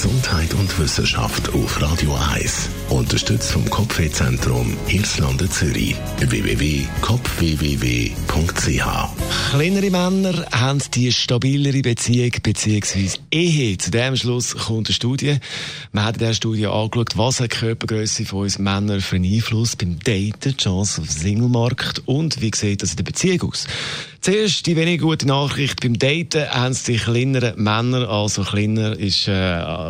Gesundheit und Wissenschaft auf Radio 1. Unterstützt vom Kopfwehzentrum Irlande Zürich. www.kopfwww.ch Kleinere Männer haben die stabilere Beziehung bzw. Ehe. Zu dem Schluss kommt eine Studie. Man hat in dieser Studie angeschaut, was die Körpergröße von uns Männern für einen Einfluss beim Daten, Chance auf den Singlemarkt und wie sieht das in der Beziehung aus. Zuerst die wenig gute Nachricht. Beim Daten haben es die kleineren Männer, also kleiner ist äh,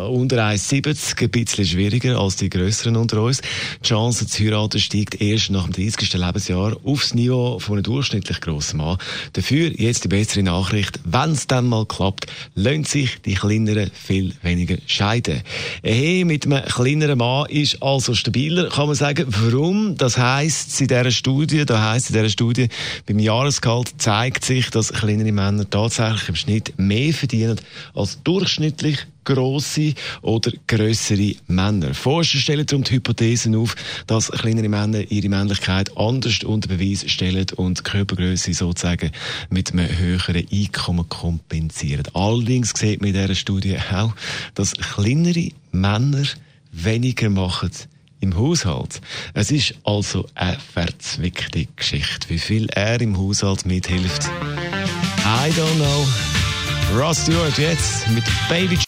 unter 1,70, ein bisschen schwieriger als die grösseren unter uns. Die Chance zu heiraten steigt erst nach dem 30. Lebensjahr aufs Niveau von einem durchschnittlich grossen Mann. Dafür jetzt die bessere Nachricht. Wenn es dann mal klappt, lohnt sich die kleineren viel weniger scheiden. Ehe mit einem kleineren Mann ist also stabiler, kann man sagen. Warum? Das heisst in dieser Studie, da heisst in dieser Studie, beim Jahresgehalt zeigt sich, dass kleinere Männer tatsächlich im Schnitt mehr verdienen als durchschnittlich grosse oder grössere Männer. Forscher stellen darum die Hypothesen auf, dass kleinere Männer ihre Männlichkeit anders unter Beweis stellen und Körpergröße sozusagen mit einem höheren Einkommen kompensieren. Allerdings sieht man in dieser Studie auch, dass kleinere Männer weniger machen im Haushalt. Es ist also eine verzwickte Geschichte. Wie viel er im Haushalt mithilft, I don't know. Ross Stewart jetzt mit Baby.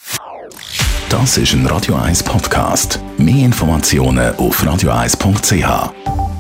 Das ist ein Radio 1 Podcast. Mehr Informationen auf radio1.ch.